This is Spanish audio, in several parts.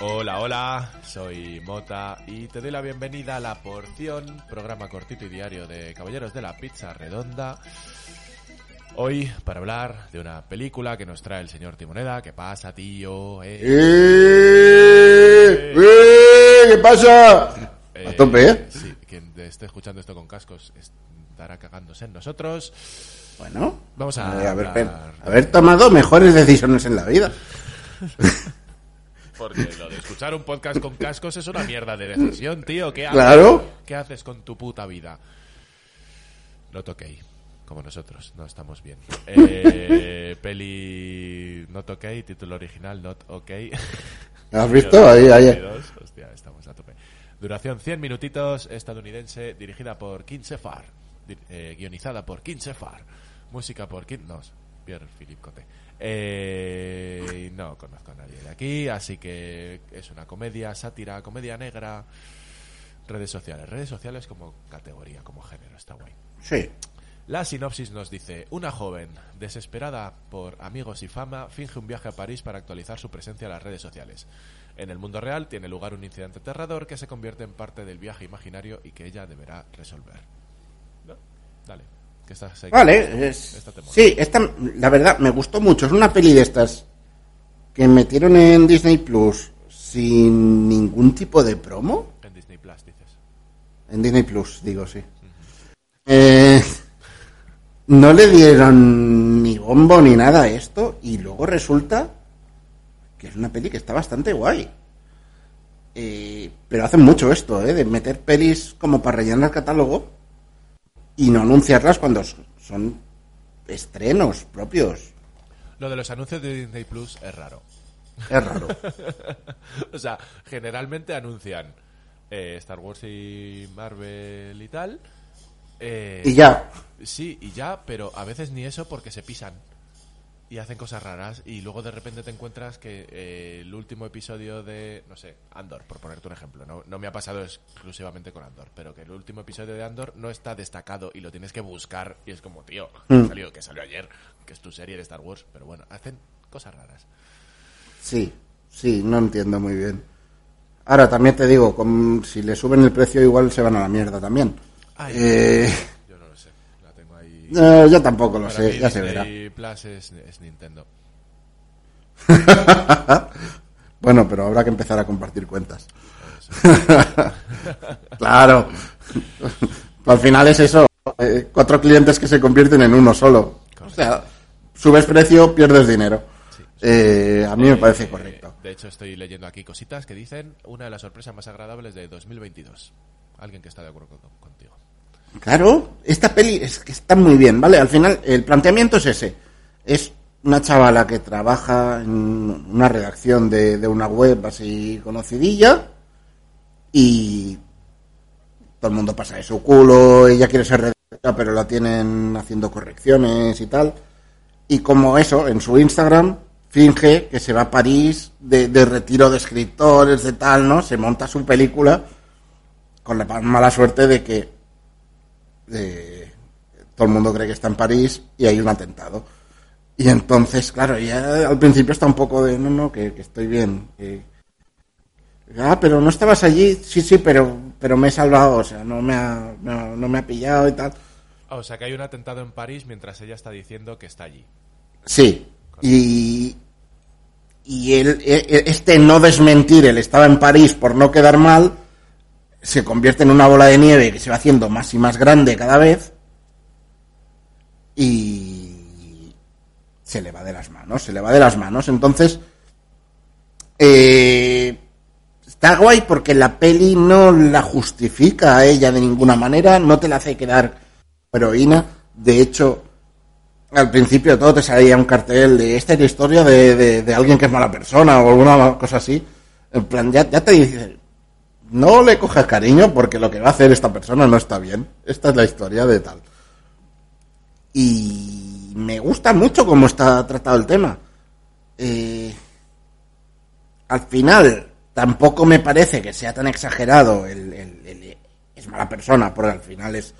Hola, hola, soy Mota y te doy la bienvenida a La Porción, programa cortito y diario de Caballeros de la Pizza Redonda. Hoy para hablar de una película que nos trae el señor Timoneda. ¿Qué pasa, tío? Eh, ¡Eh! ¡Eh! ¿Qué pasa? A tope, ¿eh? Sí, quien esté escuchando esto con cascos estará cagándose en nosotros. Bueno, Vamos a eh, haber, hablar haber tomado mejores decisiones en la vida. Porque lo de escuchar un podcast con cascos es una mierda de decisión, tío. ¿Qué haces? Claro. ¿Qué haces con tu puta vida? Not ok. Como nosotros, no estamos bien. Eh, peli Not ok, título original Not ok. ¿Has visto? Ahí, ahí. 22. Hostia, estamos a tope. Duración 100 minutitos, estadounidense, dirigida por Kim Sefar. Di- eh, guionizada por Kim Sefar. Música por Kim... No, Pierre Philippe Cote. Eh, no conozco a nadie de aquí, así que es una comedia, sátira, comedia negra. Redes sociales. Redes sociales como categoría, como género, está guay. Sí. La sinopsis nos dice, una joven, desesperada por amigos y fama, finge un viaje a París para actualizar su presencia en las redes sociales. En el mundo real tiene lugar un incidente aterrador que se convierte en parte del viaje imaginario y que ella deberá resolver. ¿No? Dale. Que. Vale, es... Esta. Sí, esta, la verdad, me gustó mucho. Es una peli de estas que metieron en Disney Plus sin ningún tipo de promo. En Disney Plus, dices. En Disney Plus, digo, sí. Eh, no le dieron ni bombo ni nada a esto y luego resulta que es una peli que está bastante guay. Eh, pero hacen mucho esto, ¿eh? De meter pelis como para rellenar el catálogo y no anunciarlas cuando son estrenos propios. Lo de los anuncios de Disney Plus es raro. Es raro. o sea, generalmente anuncian eh, Star Wars y Marvel y tal. eh, y ya. Sí, y ya, pero a veces ni eso porque se pisan y hacen cosas raras y luego de repente te encuentras que eh, el último episodio de, no sé, Andor, por ponerte un ejemplo, no, no me ha pasado exclusivamente con Andor, pero que el último episodio de Andor no está destacado y lo tienes que buscar y es como, tío, Mm. que salió, que salió ayer, que es tu serie de Star Wars, pero bueno, hacen cosas raras. Sí, sí, no entiendo muy bien. Ahora también te digo, con- si le suben el precio igual se van a la mierda también. Ay, Eh, eh, yo tampoco lo sé, mí ya se verá. Plus es, es Nintendo. Bueno, pero habrá que empezar a compartir cuentas. claro. Al final es eso, eh, cuatro clientes que se convierten en uno solo. O sea, subes precio, pierdes dinero. Eh, a mí me parece Eh, correcto. De hecho, estoy leyendo aquí cositas que dicen una de las sorpresas más agradables de 2022. Alguien que está de acuerdo con- contigo. Claro, esta peli es que está muy bien, ¿vale? Al final, el planteamiento es ese. Es una chavala que trabaja en una redacción de, de una web así conocidilla y todo el mundo pasa de su culo, ella quiere ser redactora, pero la tienen haciendo correcciones y tal. Y como eso, en su Instagram finge que se va a París de, de retiro de escritores, de tal, ¿no? Se monta su película con la mala suerte de que eh, todo el mundo cree que está en París y hay un atentado. Y entonces, claro, ya al principio está un poco de, no, no, que, que estoy bien. que- ah, pero no estabas allí. Sí, sí, pero, pero me he salvado, o sea, no me ha, no, no me ha pillado y tal. Ah, o sea que hay un atentado en París mientras ella está diciendo que está allí. Sí, y, y él, e- e- este no desmentir, él estaba en París por no quedar mal, se convierte en una bola de nieve que se va haciendo más y más grande cada vez y se le va de las manos, se le va de las manos. Entonces, eh, está guay porque la peli no la justifica a ella de ninguna manera, no te la hace quedar heroína. De hecho, al principio todo te salía un cartel de esta es la historia de, de- de alguien que es mala persona o alguna cosa así. En plan, ya, ya te dice, no le cojas cariño porque lo que va a hacer esta persona no está bien. Esta es la historia de tal. Y me gusta mucho cómo está tratado el tema. Eh, al final, tampoco me parece que sea tan exagerado el, es mala persona, porque al final es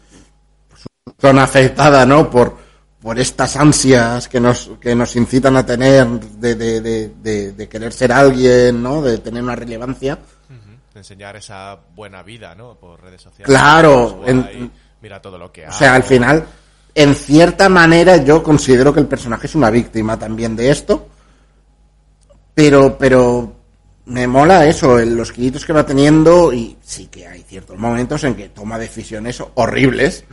pues, una afectada, ¿no? Por, por estas ansias que nos, que nos incitan a tener de, de, de, de- de querer ser alguien, ¿no? De tener una relevancia. Enseñar esa buena vida, ¿no? Por redes sociales. Claro, Pues en- mira todo lo que O sea, al final, en cierta manera, yo considero que el personaje es una víctima también de esto. Pero, pero me mola eso, los kilitos que va teniendo y sí que hay ciertos momentos en que toma decisiones horribles.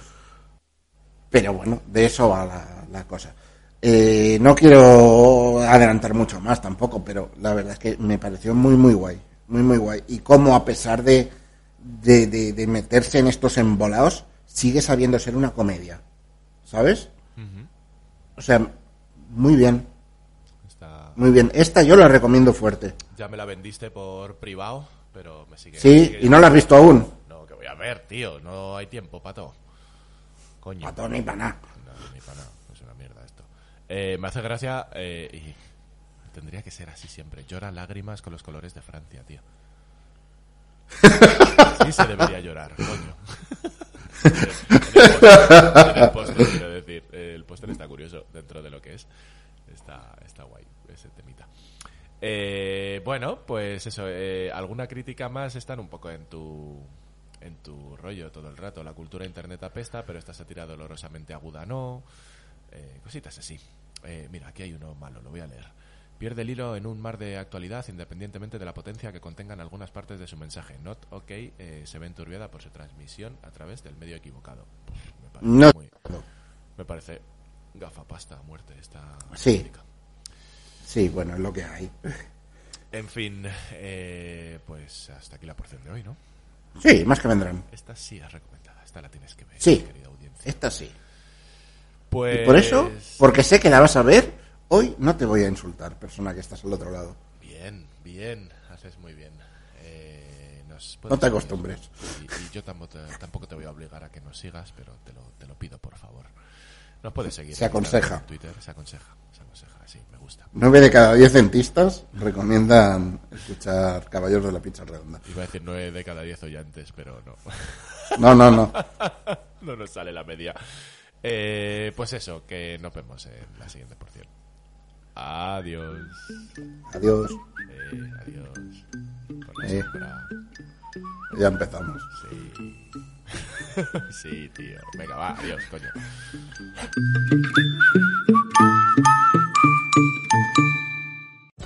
Pero bueno, de eso va la, la cosa. Eh, no quiero adelantar mucho más tampoco, pero la verdad es que me pareció muy, muy guay. Muy, muy guay. Y cómo a pesar de, de, de- de meterse en estos embolados, sigue sabiendo ser una comedia. ¿Sabes? O sea, muy bien, Está- muy bien. Esta yo la recomiendo fuerte. Ya me la vendiste por privado, pero me sigue. Sí, sigue- y no la has visto aún. No, que voy a ver, tío. No hay tiempo, pato. Coño. Pato ni para nada. No, ni para nada. Es una mierda esto. Eh, me hace gracia eh, y tendría que ser así siempre. Llora lágrimas con los colores de Francia, tío. Sí se debería llorar, coño. el póster, quiero decir. El póster está curioso dentro de lo que es. Está, está guay ese temita. Eh, bueno, pues eso. eh, alguna crítica más están un poco en tu en tu rollo todo el rato. La cultura internet apesta, pero esta sátira dolorosamente aguda no. Eh, cositas así. Mira, aquí hay uno malo, lo voy a leer. Pierde el hilo en un mar de actualidad independientemente de la potencia que contengan algunas partes de su mensaje. Not OK eh, se ve enturbiada por su transmisión a través del medio equivocado. Me parece No. muy- me parece gafapasta a muerte esta Sí. crítica. Sí, bueno, es lo que hay. En fin, eh, pues hasta aquí la porción de hoy, ¿no? Sí, más que vendrán. Esta sí es recomendada, esta la tienes que ver, Sí. querida audiencia. Esta sí. Pues... Y por eso, porque sé que la vas a ver, hoy no te voy a insultar, persona que estás al otro lado. Bien, bien, haces muy bien. Eh, nos No te seguir. acostumbres. Y, y yo tampoco te, tampoco te voy a obligar a que nos sigas, pero te lo, te lo pido, por favor. Nos puedes seguir. Se aconseja. en Twitter, se aconseja, se aconseja, sí, me gusta. Nueve de cada diez dentistas recomiendan escuchar Caballeros de la Pizza Redonda. Iba a decir nueve de cada diez oyentes, pero no. No, no, no. no nos sale la media. Eh, pues eso, que nos vemos en la siguiente porción. Adiós. Adiós. Eh, adiós. La Eh. Ya empezamos. Sí. sí, tío. Venga, va, adiós, coño.